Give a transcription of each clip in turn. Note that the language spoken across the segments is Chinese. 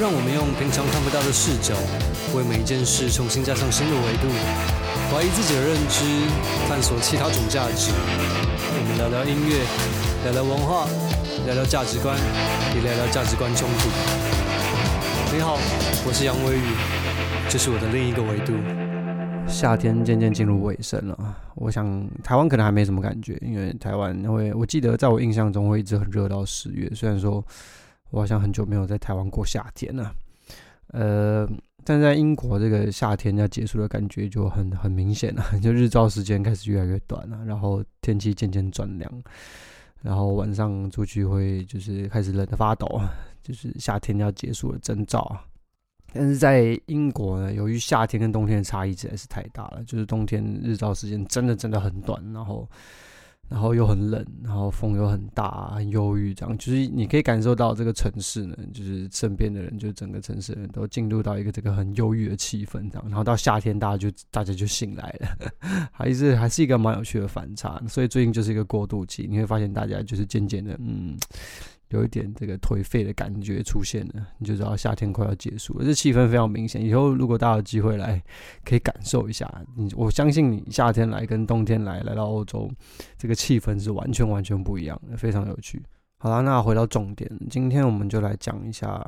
让我们用平常看不到的视角，为每一件事重新加上新的维度，怀疑自己的认知，探索其他种价值。我们聊聊音乐，聊聊文化，聊聊价值观，也聊聊价值观冲突。你好，我是杨威宇，这是我的另一个维度。夏天渐渐进入尾声了，我想台湾可能还没什么感觉，因为台湾会，我记得在我印象中会一直很热到十月。虽然说我好像很久没有在台湾过夏天了，呃，但在英国这个夏天要结束的感觉就很很明显了，就日照时间开始越来越短了，然后天气渐渐转凉，然后晚上出去会就是开始冷得发抖，就是夏天要结束的征兆啊。但是在英国呢，由于夏天跟冬天的差异实在是太大了，就是冬天日照时间真的真的很短，然后然后又很冷，然后风又很大，很忧郁，这样就是你可以感受到这个城市呢，就是身边的人，就整个城市人都进入到一个这个很忧郁的气氛，这样，然后到夏天大家就大家就醒来了，还是还是一个蛮有趣的反差，所以最近就是一个过渡期，你会发现大家就是渐渐的，嗯。有一点这个颓废的感觉出现了，你就知道夏天快要结束了，这气氛非常明显。以后如果大家有机会来，可以感受一下。你我相信你夏天来跟冬天来来到欧洲，这个气氛是完全完全不一样的，非常有趣。好啦，那回到重点，今天我们就来讲一下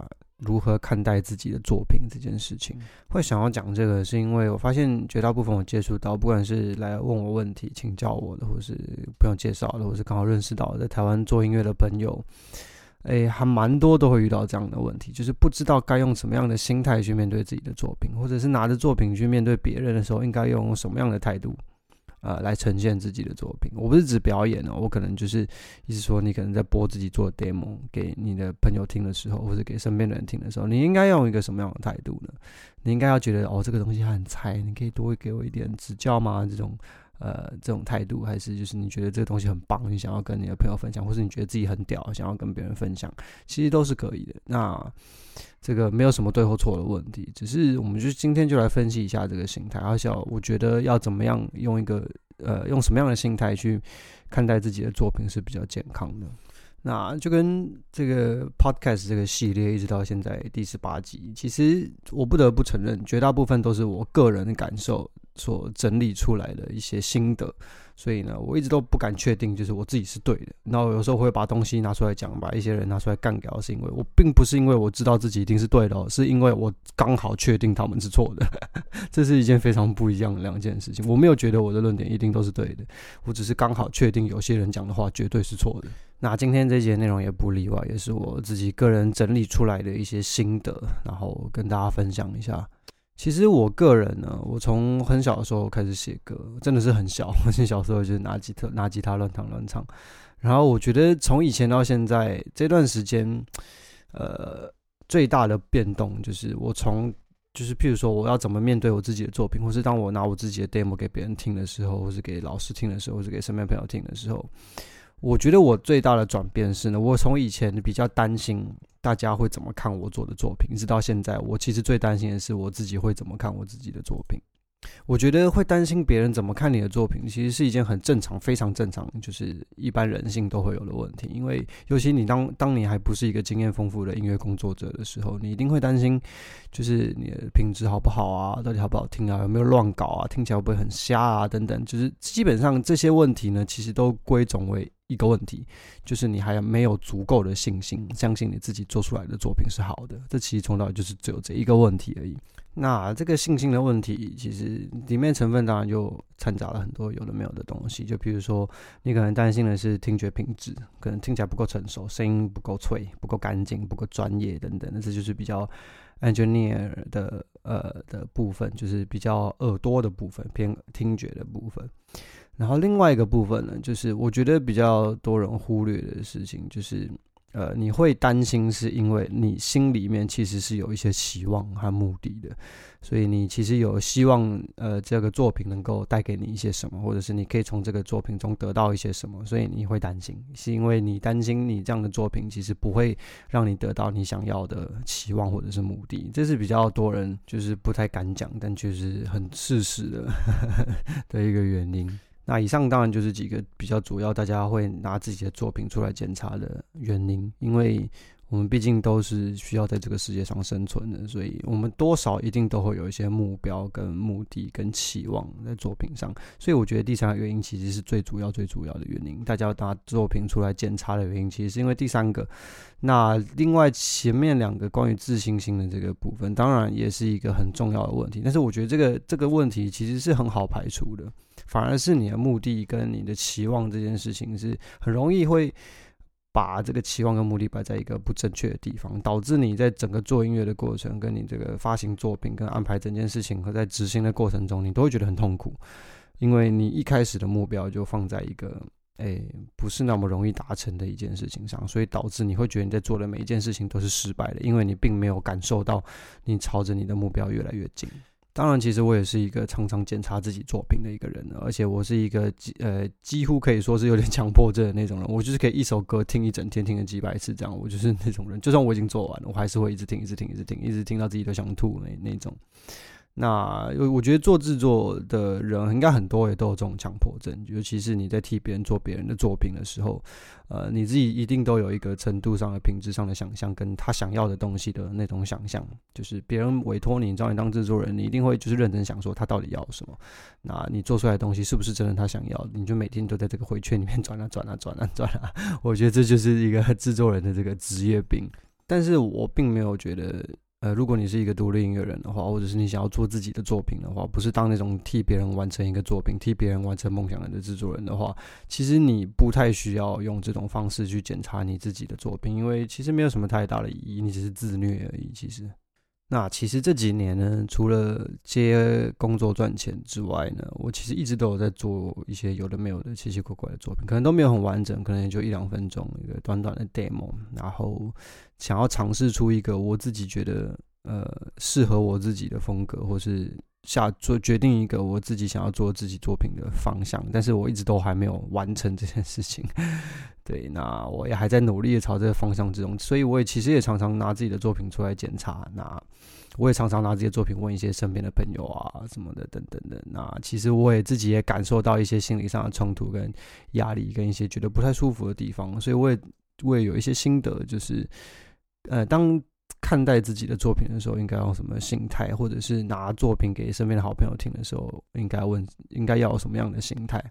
如何看待自己的作品这件事情。会想要讲这个，是因为我发现绝大部分我接触到，不管是来问我问题、请教我的，或是朋友介绍的，或是刚好认识到在台湾做音乐的朋友。诶，还蛮多都会遇到这样的问题，就是不知道该用什么样的心态去面对自己的作品，或者是拿着作品去面对别人的时候，应该用什么样的态度，呃，来呈现自己的作品。我不是指表演哦，我可能就是意思说，你可能在播自己做的 demo 给你的朋友听的时候，或者给身边的人听的时候，你应该用一个什么样的态度呢？你应该要觉得哦，这个东西很菜，你可以多给我一点指教吗？这种。呃，这种态度，还是就是你觉得这个东西很棒，你想要跟你的朋友分享，或是你觉得自己很屌，想要跟别人分享，其实都是可以的。那这个没有什么对或错的问题，只是我们就今天就来分析一下这个心态。而且我觉得要怎么样用一个呃用什么样的心态去看待自己的作品是比较健康的。那就跟这个 podcast 这个系列一直到现在第十八集，其实我不得不承认，绝大部分都是我个人的感受。所整理出来的一些心得，所以呢，我一直都不敢确定，就是我自己是对的。然后有时候会把东西拿出来讲，把一些人拿出来干掉，是因为我并不是因为我知道自己一定是对的哦，是因为我刚好确定他们是错的。这是一件非常不一样的两件事情。我没有觉得我的论点一定都是对的，我只是刚好确定有些人讲的话绝对是错的。那今天这节内容也不例外，也是我自己个人整理出来的一些心得，然后跟大家分享一下。其实我个人呢，我从很小的时候开始写歌，真的是很小。我小时候就是拿吉他，拿吉他乱弹乱唱。然后我觉得从以前到现在这段时间，呃，最大的变动就是我从，就是譬如说我要怎么面对我自己的作品，或是当我拿我自己的 demo 给别人听的时候，或是给老师听的时候，或是给身边朋友听的时候。我觉得我最大的转变是呢，我从以前比较担心大家会怎么看我做的作品，一直到现在，我其实最担心的是我自己会怎么看我自己的作品。我觉得会担心别人怎么看你的作品，其实是一件很正常、非常正常，就是一般人性都会有的问题。因为尤其你当当你还不是一个经验丰富的音乐工作者的时候，你一定会担心，就是你的品质好不好啊，到底好不好听啊，有没有乱搞啊，听起来会不会很瞎啊，等等。就是基本上这些问题呢，其实都归总为一个问题，就是你还没有足够的信心，相信你自己做出来的作品是好的。这其实从头就是只有这一个问题而已。那这个信心的问题，其实里面成分当然就掺杂了很多有的没有的东西。就比如说，你可能担心的是听觉品质，可能听起来不够成熟，声音不够脆，不够干净，不够专业等等。那这就是比较 engineer 的呃的部分，就是比较耳朵的部分，偏听觉的部分。然后另外一个部分呢，就是我觉得比较多人忽略的事情，就是。呃，你会担心，是因为你心里面其实是有一些期望和目的的，所以你其实有希望，呃，这个作品能够带给你一些什么，或者是你可以从这个作品中得到一些什么，所以你会担心，是因为你担心你这样的作品其实不会让你得到你想要的期望或者是目的，这是比较多人就是不太敢讲，但却是很事实的 的一个原因。那以上当然就是几个比较主要，大家会拿自己的作品出来检查的原因，因为我们毕竟都是需要在这个世界上生存的，所以我们多少一定都会有一些目标、跟目的、跟期望在作品上。所以我觉得第三个原因其实是最主要、最主要的原因。大家要拿作品出来检查的原因，其实是因为第三个。那另外前面两个关于自信心的这个部分，当然也是一个很重要的问题。但是我觉得这个这个问题其实是很好排除的，反而是你的目的跟你的期望这件事情是很容易会。把这个期望跟目的摆在一个不正确的地方，导致你在整个做音乐的过程，跟你这个发行作品，跟安排整件事情和在执行的过程中，你都会觉得很痛苦，因为你一开始的目标就放在一个，诶，不是那么容易达成的一件事情上，所以导致你会觉得你在做的每一件事情都是失败的，因为你并没有感受到你朝着你的目标越来越近。当然，其实我也是一个常常检查自己作品的一个人，而且我是一个几呃几乎可以说是有点强迫症的那种人。我就是可以一首歌听一整天，听个几百次这样。我就是那种人，就算我已经做完了，我还是会一直听，一直听，一直听，一直听到自己都想吐那那种。那我觉得做制作的人应该很多也都有这种强迫症，尤其是你在替别人做别人的作品的时候，呃，你自己一定都有一个程度上的品质上的想象，跟他想要的东西的那种想象。就是别人委托你找你当制作人，你一定会就是认真想说他到底要什么，那你做出来的东西是不是真的他想要？你就每天都在这个回圈里面转啊转啊转啊转啊。我觉得这就是一个制作人的这个职业病，但是我并没有觉得。呃，如果你是一个独立音乐人的话，或者是你想要做自己的作品的话，不是当那种替别人完成一个作品、替别人完成梦想的制作人的话，其实你不太需要用这种方式去检查你自己的作品，因为其实没有什么太大的意义，你只是自虐而已。其实。那其实这几年呢，除了接工作赚钱之外呢，我其实一直都有在做一些有的没有的奇奇怪怪的作品，可能都没有很完整，可能也就一两分钟一个短短的 demo，然后想要尝试出一个我自己觉得呃适合我自己的风格，或是。下做决定一个我自己想要做自己作品的方向，但是我一直都还没有完成这件事情。对，那我也还在努力的朝这个方向之中，所以我也其实也常常拿自己的作品出来检查。那我也常常拿这些作品问一些身边的朋友啊什么的等等的。那其实我也自己也感受到一些心理上的冲突跟压力，跟一些觉得不太舒服的地方，所以我也我也有一些心得，就是呃当。看待自己的作品的时候，应该用什么心态？或者是拿作品给身边的好朋友听的时候，应该问，应该要有什么样的心态？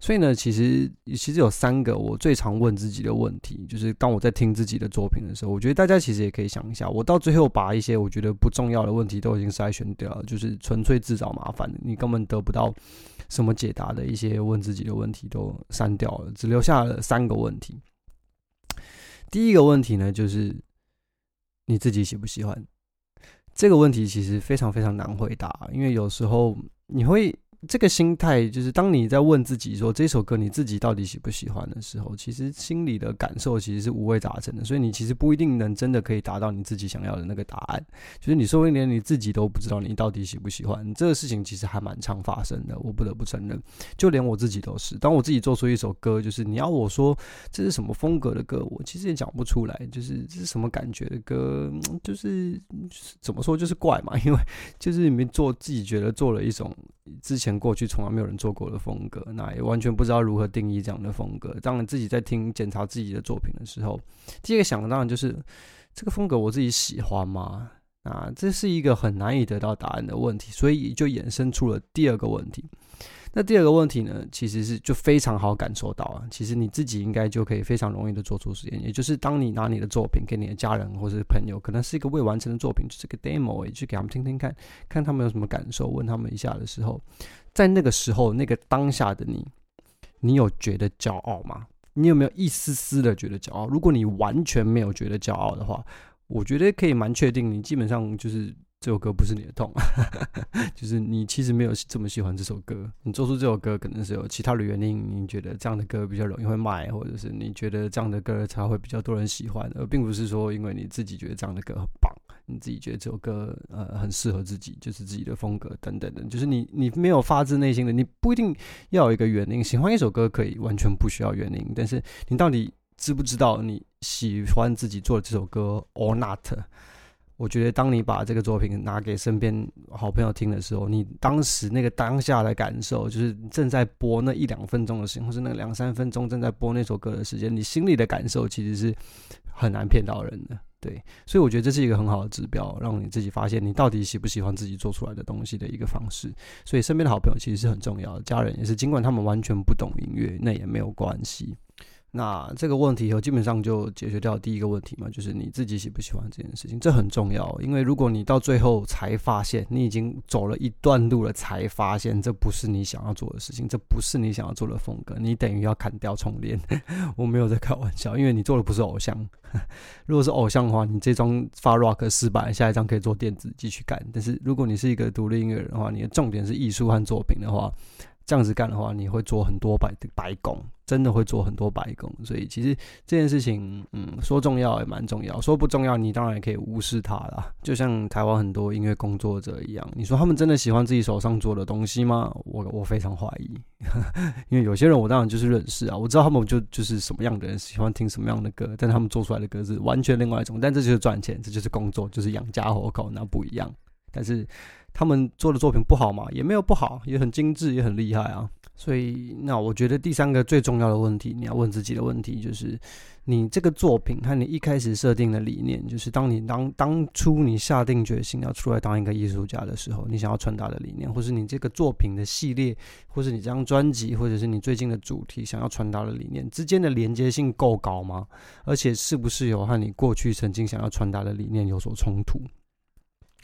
所以呢，其实其实有三个我最常问自己的问题，就是当我在听自己的作品的时候，我觉得大家其实也可以想一下，我到最后把一些我觉得不重要的问题都已经筛选掉了，就是纯粹自找麻烦，你根本得不到什么解答的一些问自己的问题都删掉了，只留下了三个问题。第一个问题呢，就是。你自己喜不喜欢？这个问题其实非常非常难回答，因为有时候你会。这个心态就是，当你在问自己说这首歌你自己到底喜不喜欢的时候，其实心里的感受其实是五味杂陈的。所以你其实不一定能真的可以达到你自己想要的那个答案。就是你说不定连你自己都不知道你到底喜不喜欢，这个事情其实还蛮常发生的。我不得不承认，就连我自己都是。当我自己做出一首歌，就是你要我说这是什么风格的歌，我其实也讲不出来。就是这是什么感觉的歌，就是，就是怎么说就是怪嘛，因为就是你们做自己觉得做了一种之前。过去从来没有人做过的风格，那也完全不知道如何定义这样的风格。当然，自己在听检查自己的作品的时候，第一个想的当然就是这个风格我自己喜欢吗？啊，这是一个很难以得到答案的问题，所以就衍生出了第二个问题。那第二个问题呢，其实是就非常好感受到啊，其实你自己应该就可以非常容易的做出实验，也就是当你拿你的作品给你的家人或是朋友，可能是一个未完成的作品，就是个 demo，也去给他们听听看，看他们有什么感受，问他们一下的时候，在那个时候，那个当下的你，你有觉得骄傲吗？你有没有一丝丝的觉得骄傲？如果你完全没有觉得骄傲的话，我觉得可以蛮确定，你基本上就是。这首歌不是你的痛，就是你其实没有这么喜欢这首歌。你做出这首歌可能是有其他的原因，你觉得这样的歌比较容易会卖，或者是你觉得这样的歌才会比较多人喜欢，而并不是说因为你自己觉得这样的歌很棒，你自己觉得这首歌呃很适合自己，就是自己的风格等等的。就是你你没有发自内心的，你不一定要有一个原因。喜欢一首歌可以完全不需要原因，但是你到底知不知道你喜欢自己做的这首歌 or not？我觉得，当你把这个作品拿给身边好朋友听的时候，你当时那个当下的感受，就是正在播那一两分钟的时间，或是那两三分钟正在播那首歌的时间，你心里的感受其实是很难骗到人的。对，所以我觉得这是一个很好的指标，让你自己发现你到底喜不喜欢自己做出来的东西的一个方式。所以身边的好朋友其实是很重要的，家人也是，尽管他们完全不懂音乐，那也没有关系。那这个问题以后基本上就解决掉第一个问题嘛，就是你自己喜不喜欢这件事情，这很重要。因为如果你到最后才发现你已经走了一段路了，才发现这不是你想要做的事情，这不是你想要做的风格，你等于要砍掉重练。我没有在开玩笑，因为你做的不是偶像。如果是偶像的话，你这张发 rock 失败，下一张可以做电子继续干。但是如果你是一个独立音乐人的话，你的重点是艺术和作品的话。这样子干的话，你会做很多白白工，真的会做很多白工。所以其实这件事情，嗯，说重要也蛮重要，说不重要，你当然也可以无视它啦。就像台湾很多音乐工作者一样，你说他们真的喜欢自己手上做的东西吗？我我非常怀疑，因为有些人我当然就是认识啊，我知道他们就就是什么样的人喜欢听什么样的歌，但他们做出来的歌是完全另外一种。但这就是赚钱，这就是工作，就是养家活口，那不一样。但是。他们做的作品不好吗？也没有不好，也很精致，也很厉害啊。所以，那我觉得第三个最重要的问题，你要问自己的问题，就是你这个作品和你一开始设定的理念，就是当你当当初你下定决心要出来当一个艺术家的时候，你想要传达的理念，或是你这个作品的系列，或是你这张专辑，或者是你最近的主题想要传达的理念之间的连接性够高吗？而且是不是有和你过去曾经想要传达的理念有所冲突？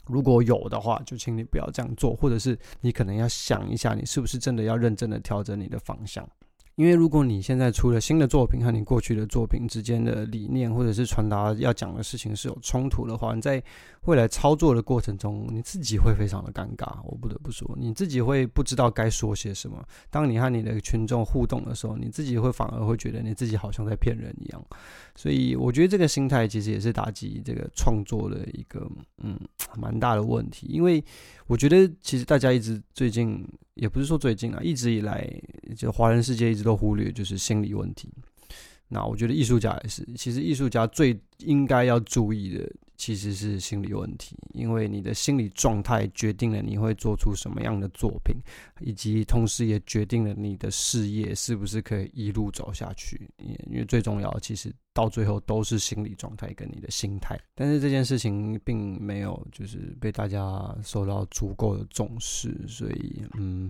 如果有的话，就请你不要这样做，或者是你可能要想一下，你是不是真的要认真的调整你的方向。因为如果你现在出了新的作品和你过去的作品之间的理念或者是传达要讲的事情是有冲突的话，你在未来操作的过程中，你自己会非常的尴尬。我不得不说，你自己会不知道该说些什么。当你和你的群众互动的时候，你自己会反而会觉得你自己好像在骗人一样。所以，我觉得这个心态其实也是打击这个创作的一个嗯蛮大的问题。因为我觉得其实大家一直最近。也不是说最近啊，一直以来就华人世界一直都忽略就是心理问题。那我觉得艺术家也是，其实艺术家最应该要注意的其实是心理问题，因为你的心理状态决定了你会做出什么样的作品，以及同时也决定了你的事业是不是可以一路走下去。因为最重要其实到最后都是心理状态跟你的心态。但是这件事情并没有就是被大家受到足够的重视，所以嗯。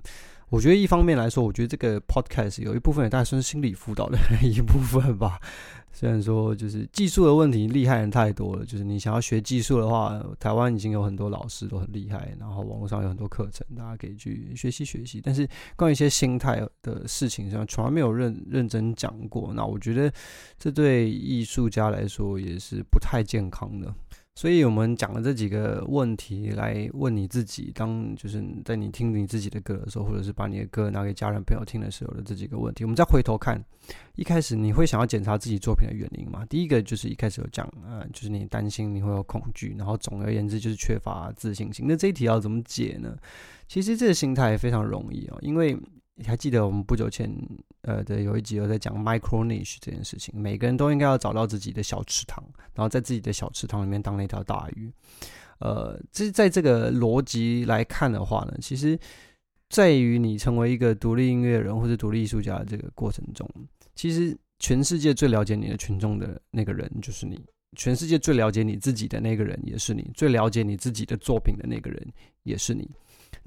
我觉得一方面来说，我觉得这个 podcast 有一部分也大概算是心理辅导的一部分吧。虽然说就是技术的问题，厉害人太多了。就是你想要学技术的话，台湾已经有很多老师都很厉害，然后网络上有很多课程，大家可以去学习学习。但是关于一些心态的事情上，从来没有认认真讲过。那我觉得这对艺术家来说也是不太健康的。所以我们讲了这几个问题来问你自己，当就是在你听你自己的歌的时候，或者是把你的歌拿给家人朋友听的时候的这几个问题，我们再回头看，一开始你会想要检查自己作品的原因吗？第一个就是一开始有讲，呃，就是你担心你会有恐惧，然后总而言之就是缺乏自信心。那这一题要怎么解呢？其实这个心态非常容易哦，因为。你还记得我们不久前，呃，的有一集有在讲 micro niche 这件事情。每个人都应该要找到自己的小池塘，然后在自己的小池塘里面当那条大鱼。呃，这在这个逻辑来看的话呢，其实在于你成为一个独立音乐人或者独立艺术家的这个过程中，其实全世界最了解你的群众的那个人就是你，全世界最了解你自己的那个人也是你，最了解你自己的作品的那个人也是你。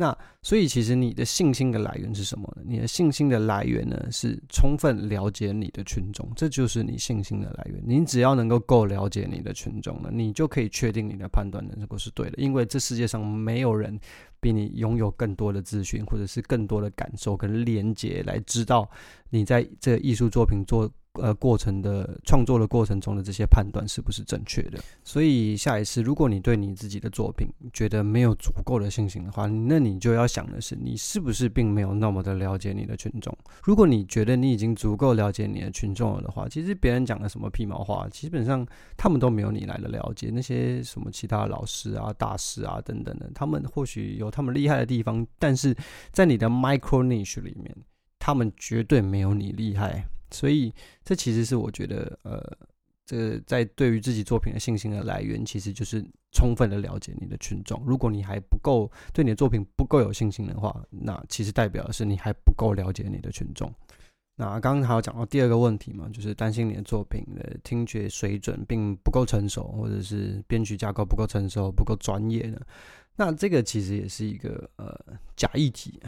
那所以，其实你的信心的来源是什么呢？你的信心的来源呢，是充分了解你的群众，这就是你信心的来源。你只要能够够了解你的群众呢，你就可以确定你的判断能够是对的，因为这世界上没有人比你拥有更多的资讯，或者是更多的感受跟连接，来知道你在这艺术作品做。呃，过程的创作的过程中的这些判断是不是正确的？所以下一次，如果你对你自己的作品觉得没有足够的信心的话，那你就要想的是，你是不是并没有那么的了解你的群众？如果你觉得你已经足够了解你的群众了的话，其实别人讲的什么屁毛话，基本上他们都没有你来的了解。那些什么其他老师啊、大师啊等等的，他们或许有他们厉害的地方，但是在你的 micro niche 里面，他们绝对没有你厉害。所以，这其实是我觉得，呃，这个在对于自己作品的信心的来源，其实就是充分的了解你的群众。如果你还不够对你的作品不够有信心的话，那其实代表的是你还不够了解你的群众。那刚刚还有讲到第二个问题嘛，就是担心你的作品的听觉水准并不够成熟，或者是编曲架构不够成熟、不够专业的。那这个其实也是一个呃假议题，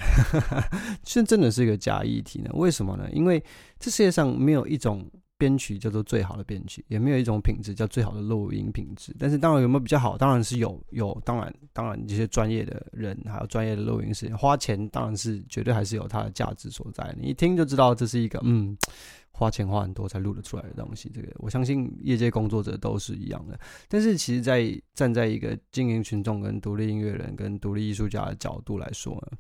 其实真的是一个假议题呢？为什么呢？因为这世界上没有一种。编曲叫做最好的编曲，也没有一种品质叫最好的录音品质。但是当然有没有比较好？当然是有，有当然当然这些专业的人还有专业的录音师花钱，当然是绝对还是有它的价值所在。你一听就知道这是一个嗯。花钱花很多才录得出来的东西，这个我相信业界工作者都是一样的。但是其实，在站在一个经营群众、跟独立音乐人、跟独立艺术家的角度来说呢，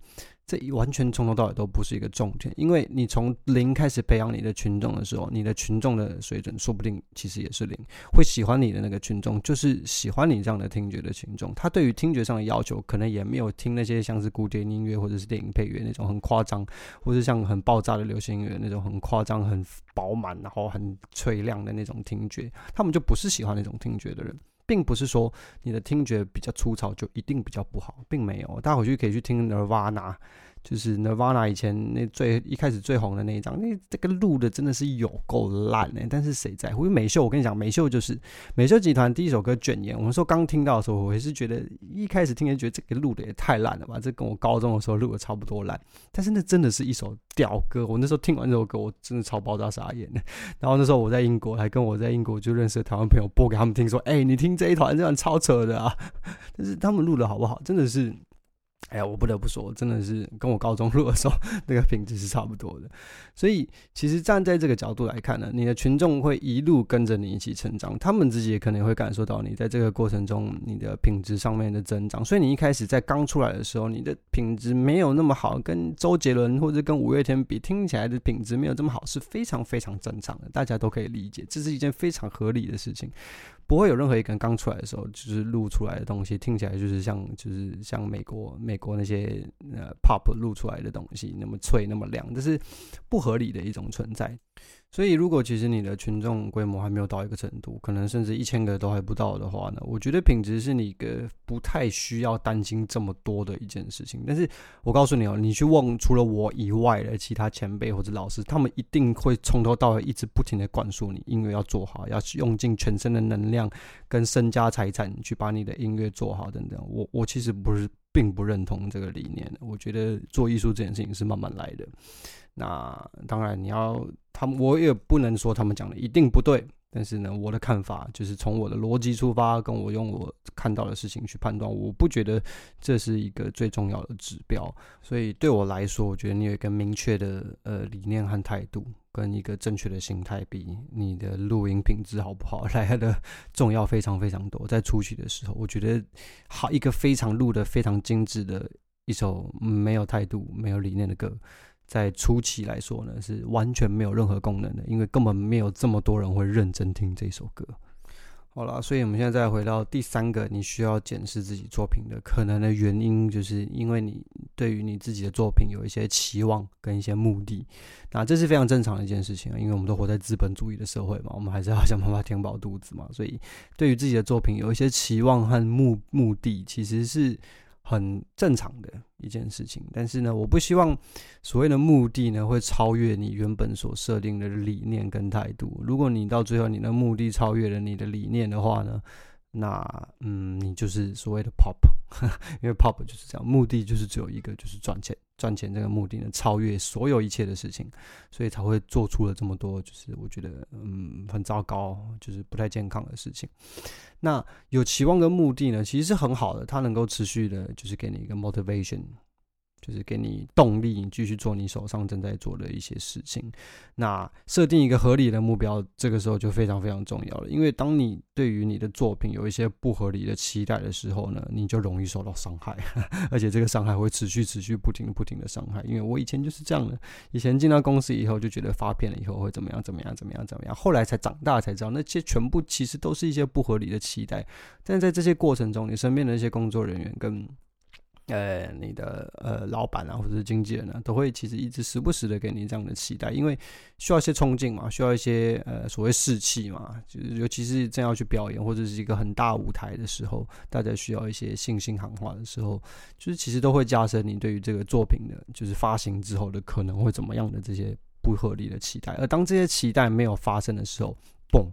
这完全从头到尾都不是一个重点。因为你从零开始培养你的群众的时候，你的群众的水准说不定其实也是零。会喜欢你的那个群众，就是喜欢你这样的听觉的群众。他对于听觉上的要求，可能也没有听那些像是古典音乐或者是电影配乐那种很夸张，或者像很爆炸的流行音乐那种很夸张很。饱满，然后很脆亮的那种听觉，他们就不是喜欢那种听觉的人，并不是说你的听觉比较粗糙就一定比较不好，并没有。大家回去可以去听 Nirvana。就是 Nirvana 以前那最一开始最红的那一张，那这个录的真的是有够烂哎！但是谁在乎？因为美秀，我跟你讲，美秀就是美秀集团第一首歌《卷烟》。我们说刚听到的时候，我也是觉得一开始听也觉得这个录的也太烂了吧？这跟我高中的时候录的差不多烂。但是那真的是一首屌歌。我那时候听完这首歌，我真的超爆炸傻眼的。然后那时候我在英国，还跟我在英国就认识的台湾朋友播给他们听，说：“哎、你听这一团，这样超扯的啊！”但是他们录的好不好？真的是。哎呀，我不得不说，真的是跟我高中录的时候 那个品质是差不多的。所以，其实站在这个角度来看呢，你的群众会一路跟着你一起成长，他们自己也可能会感受到你在这个过程中你的品质上面的增长。所以，你一开始在刚出来的时候，你的品质没有那么好，跟周杰伦或者跟五月天比，听起来的品质没有这么好，是非常非常正常的，大家都可以理解，这是一件非常合理的事情。不会有任何一个人刚出来的时候，就是录出来的东西听起来就是像，就是像美国美国那些呃 pop 录出来的东西那么脆那么亮，这是不合理的一种存在。所以，如果其实你的群众规模还没有到一个程度，可能甚至一千个都还不到的话呢，我觉得品质是你一个不太需要担心这么多的一件事情。但是我告诉你哦，你去问除了我以外的其他前辈或者老师，他们一定会从头到尾一直不停的灌输你音乐要做好，要用尽全身的能量跟身家财产去把你的音乐做好等等。我我其实不是并不认同这个理念，我觉得做艺术这件事情是慢慢来的。那当然，你要他们，我也不能说他们讲的一定不对。但是呢，我的看法就是从我的逻辑出发，跟我用我看到的事情去判断。我不觉得这是一个最重要的指标。所以对我来说，我觉得你有一个明确的呃理念和态度，跟一个正确的心态，比你的录音品质好不好 来的重要非常非常多。在初期的时候，我觉得好一个非常录的非常精致的一首没有态度、没有理念的歌。在初期来说呢，是完全没有任何功能的，因为根本没有这么多人会认真听这首歌。好了，所以我们现在再回到第三个，你需要检视自己作品的可能的原因，就是因为你对于你自己的作品有一些期望跟一些目的。那这是非常正常的一件事情啊，因为我们都活在资本主义的社会嘛，我们还是要想办法填饱肚子嘛。所以对于自己的作品有一些期望和目目的，其实是。很正常的一件事情，但是呢，我不希望所谓的目的呢会超越你原本所设定的理念跟态度。如果你到最后你的目的超越了你的理念的话呢，那嗯，你就是所谓的 pop，因为 pop 就是这样，目的就是只有一个，就是赚钱。赚钱这个目的呢，超越所有一切的事情，所以才会做出了这么多，就是我觉得嗯很糟糕，就是不太健康的事情。那有期望跟目的呢，其实是很好的，它能够持续的，就是给你一个 motivation。就是给你动力，继续做你手上正在做的一些事情。那设定一个合理的目标，这个时候就非常非常重要了。因为当你对于你的作品有一些不合理的期待的时候呢，你就容易受到伤害，而且这个伤害会持续、持续、不停、不停的伤害。因为我以前就是这样的，以前进到公司以后就觉得发片了以后会怎么样、怎么样、怎么样、怎么样，后来才长大才知道，那些全部其实都是一些不合理的期待。但在这些过程中，你身边的一些工作人员跟呃，你的呃老板啊，或者是经纪人啊，都会其实一直时不时的给你这样的期待，因为需要一些冲劲嘛，需要一些呃所谓士气嘛，就是尤其是正要去表演或者是一个很大舞台的时候，大家需要一些信心喊话的时候，就是其实都会加深你对于这个作品的，就是发行之后的可能会怎么样的这些不合理的期待。而当这些期待没有发生的时候，嘣，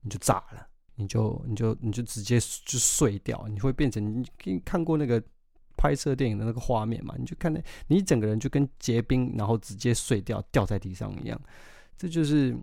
你就炸了，你就你就你就直接就碎掉，你会变成你看过那个拍摄电影的那个画面嘛？你就看那，你整个人就跟结冰，然后直接碎掉，掉在地上一样。这就是。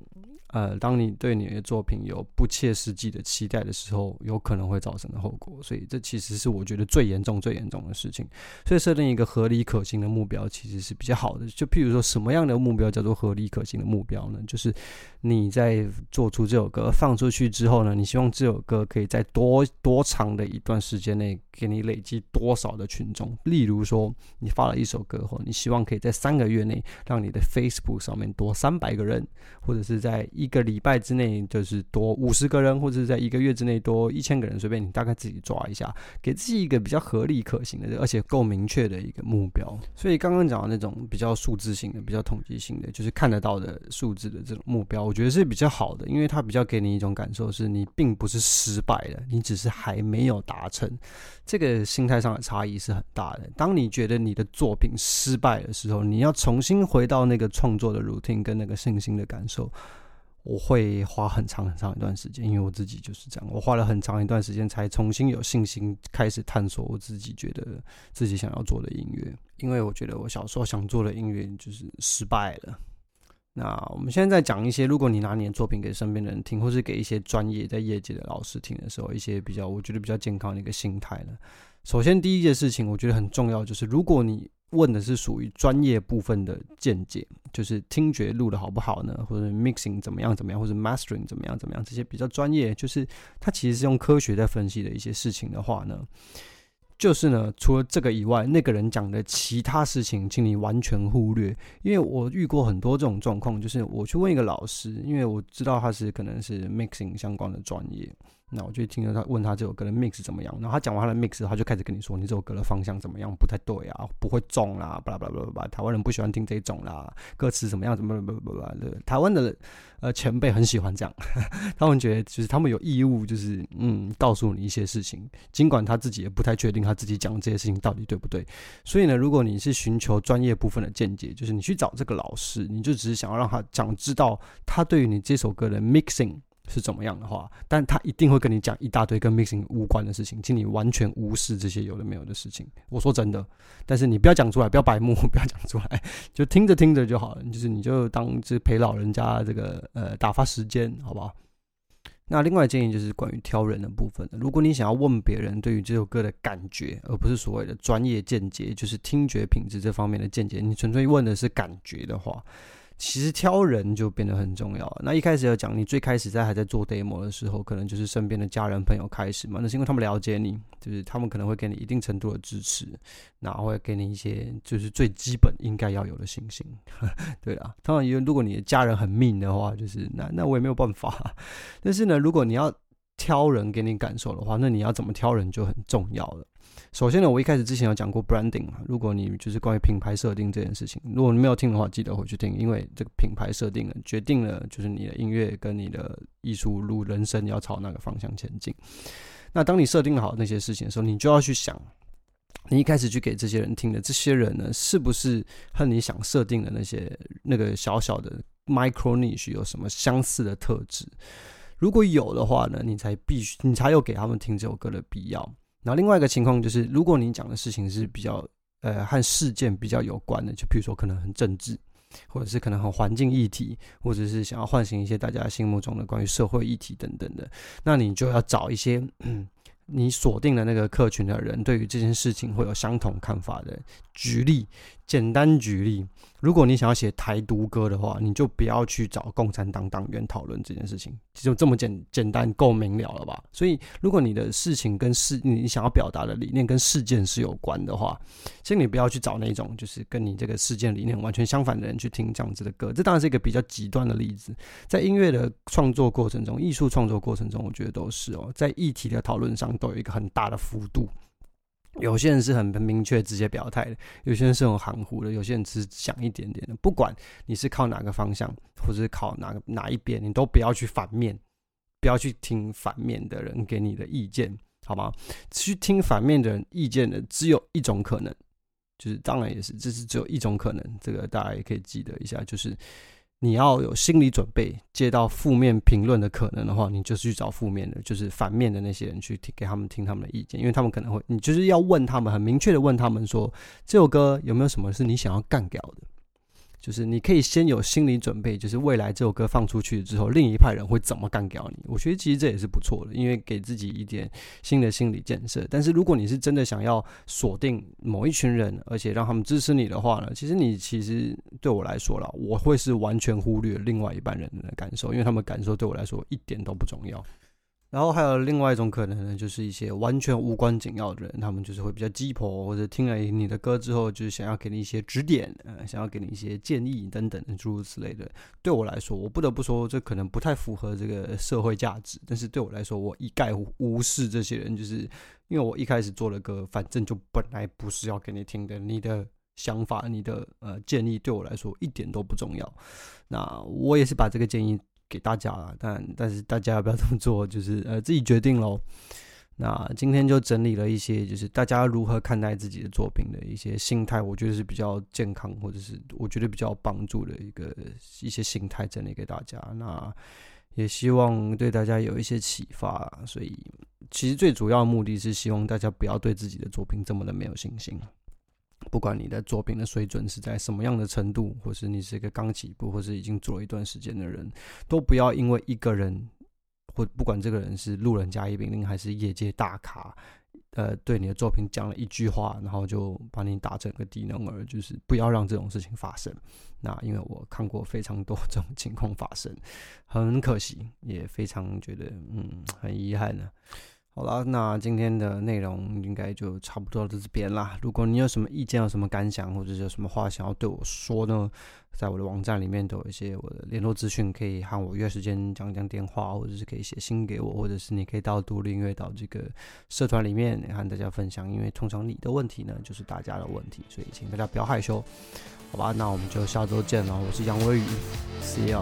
呃，当你对你的作品有不切实际的期待的时候，有可能会造成的后果。所以，这其实是我觉得最严重、最严重的事情。所以，设定一个合理可行的目标，其实是比较好的。就譬如说，什么样的目标叫做合理可行的目标呢？就是你在做出这首歌放出去之后呢，你希望这首歌可以在多多长的一段时间内给你累积多少的群众？例如说，你发了一首歌后，你希望可以在三个月内让你的 Facebook 上面多三百个人，或者是在一。个礼拜之内就是多五十个人，或者是在一个月之内多一千个人，随便你大概自己抓一下，给自己一个比较合理可行的，而且够明确的一个目标。所以刚刚讲的那种比较数字性的、比较统计性的，就是看得到的数字的这种目标，我觉得是比较好的，因为它比较给你一种感受，是你并不是失败了，你只是还没有达成。这个心态上的差异是很大的。当你觉得你的作品失败的时候，你要重新回到那个创作的 routine 跟那个信心的感受。我会花很长很长一段时间，因为我自己就是这样。我花了很长一段时间才重新有信心开始探索我自己觉得自己想要做的音乐。因为我觉得我小时候想做的音乐就是失败了。那我们现在讲一些，如果你拿你的作品给身边的人听，或是给一些专业在业界的老师听的时候，一些比较我觉得比较健康的一个心态了。首先，第一件事情我觉得很重要，就是如果你问的是属于专业部分的见解，就是听觉录的好不好呢？或者 mixing 怎么样怎么样，或者 mastering 怎么样怎么样，这些比较专业，就是它其实是用科学在分析的一些事情的话呢，就是呢，除了这个以外，那个人讲的其他事情，请你完全忽略。因为我遇过很多这种状况，就是我去问一个老师，因为我知道他是可能是 mixing 相关的专业。那我就听着他问他这首歌的 mix 怎么样，然后他讲完他的 mix，他就开始跟你说，你这首歌的方向怎么样，不太对啊，不会中啦，巴拉巴拉巴拉巴拉，台湾人不喜欢听这种啦，歌词怎么样，怎么怎么怎么的，台湾的呃前辈很喜欢这样，他们觉得就是他们有义务，就是嗯告诉你一些事情，尽管他自己也不太确定他自己讲的这些事情到底对不对。所以呢，如果你是寻求专业部分的见解，就是你去找这个老师，你就只是想要让他讲知道他对于你这首歌的 mixing。是怎么样的话，但他一定会跟你讲一大堆跟 mixing 无关的事情，请你完全无视这些有的没有的事情。我说真的，但是你不要讲出来，不要白目，不要讲出来，就听着听着就好了。就是你就当是陪老人家这个呃打发时间，好不好？那另外建议就是关于挑人的部分，如果你想要问别人对于这首歌的感觉，而不是所谓的专业见解，就是听觉品质这方面的见解，你纯粹问的是感觉的话。其实挑人就变得很重要。那一开始要讲，你最开始在还在做 demo 的时候，可能就是身边的家人朋友开始嘛。那是因为他们了解你，就是他们可能会给你一定程度的支持，然后会给你一些就是最基本应该要有的信心。对啊，当然，因为如果你的家人很命的话，就是那那我也没有办法。但是呢，如果你要挑人给你感受的话，那你要怎么挑人就很重要了。首先呢，我一开始之前有讲过 branding 嘛，如果你就是关于品牌设定这件事情，如果你没有听的话，记得回去听，因为这个品牌设定了，决定了就是你的音乐跟你的艺术路人生要朝那个方向前进。那当你设定好那些事情的时候，你就要去想，你一开始去给这些人听的这些人呢，是不是和你想设定的那些那个小小的 micro niche 有什么相似的特质？如果有的话呢，你才必须，你才有给他们听这首歌的必要。然后另外一个情况就是，如果你讲的事情是比较呃和事件比较有关的，就比如说可能很政治，或者是可能很环境议题，或者是想要唤醒一些大家心目中的关于社会议题等等的，那你就要找一些嗯，你锁定的那个客群的人，对于这件事情会有相同看法的。举例，简单举例。如果你想要写台独歌的话，你就不要去找共产党党员讨论这件事情，就这么简简单够明了了吧？所以，如果你的事情跟事，你想要表达的理念跟事件是有关的话，请你不要去找那种就是跟你这个事件理念完全相反的人去听这样子的歌。这当然是一个比较极端的例子，在音乐的创作过程中，艺术创作过程中，我觉得都是哦，在议题的讨论上都有一个很大的幅度。有些人是很明确直接表态的，有些人是很含糊的，有些人只是想一点点的。不管你是靠哪个方向，或者是靠哪个哪一边，你都不要去反面，不要去听反面的人给你的意见，好吗？去听反面的人意见的只有一种可能，就是当然也是这是只有一种可能，这个大家也可以记得一下，就是你要有心理准备，接到负面评论的可能的话，你就是去找负面的，就是反面的那些人去听，给他们听他们的意见，因为他们可能会，你就是要问他们，很明确的问他们说，这首歌有没有什么是你想要干掉的？就是你可以先有心理准备，就是未来这首歌放出去之后，另一派人会怎么干掉你？我觉得其实这也是不错的，因为给自己一点新的心理建设。但是如果你是真的想要锁定某一群人，而且让他们支持你的话呢，其实你其实对我来说啦，我会是完全忽略另外一半人的感受，因为他们感受对我来说一点都不重要。然后还有另外一种可能呢，就是一些完全无关紧要的人，他们就是会比较鸡婆，或者听了你的歌之后，就是想要给你一些指点，呃，想要给你一些建议等等诸如此类的。对我来说，我不得不说，这可能不太符合这个社会价值。但是对我来说，我一概无视这些人，就是因为我一开始做的歌，反正就本来不是要给你听的。你的想法、你的呃建议，对我来说一点都不重要。那我也是把这个建议。给大家了，但但是大家要不要这么做，就是呃自己决定喽。那今天就整理了一些，就是大家如何看待自己的作品的一些心态，我觉得是比较健康，或者是我觉得比较帮助的一个一些心态整理给大家。那也希望对大家有一些启发。所以其实最主要目的是希望大家不要对自己的作品这么的没有信心。不管你的作品的水准是在什么样的程度，或是你是一个刚起步，或是已经做了一段时间的人，都不要因为一个人，或不管这个人是路人甲乙丙丁还是业界大咖，呃，对你的作品讲了一句话，然后就把你打成个低能儿，就是不要让这种事情发生。那因为我看过非常多 这种情况发生，很可惜，也非常觉得嗯很遗憾呢。好了，那今天的内容应该就差不多到这边啦。如果你有什么意见、有什么感想，或者是有什么话想要对我说呢，在我的网站里面都有一些我的联络资讯，可以和我约时间讲讲电话，或者是可以写信给我，或者是你可以到独立音乐岛这个社团里面和大家分享。因为通常你的问题呢，就是大家的问题，所以请大家不要害羞，好吧？那我们就下周见了。我是杨威宇，See you。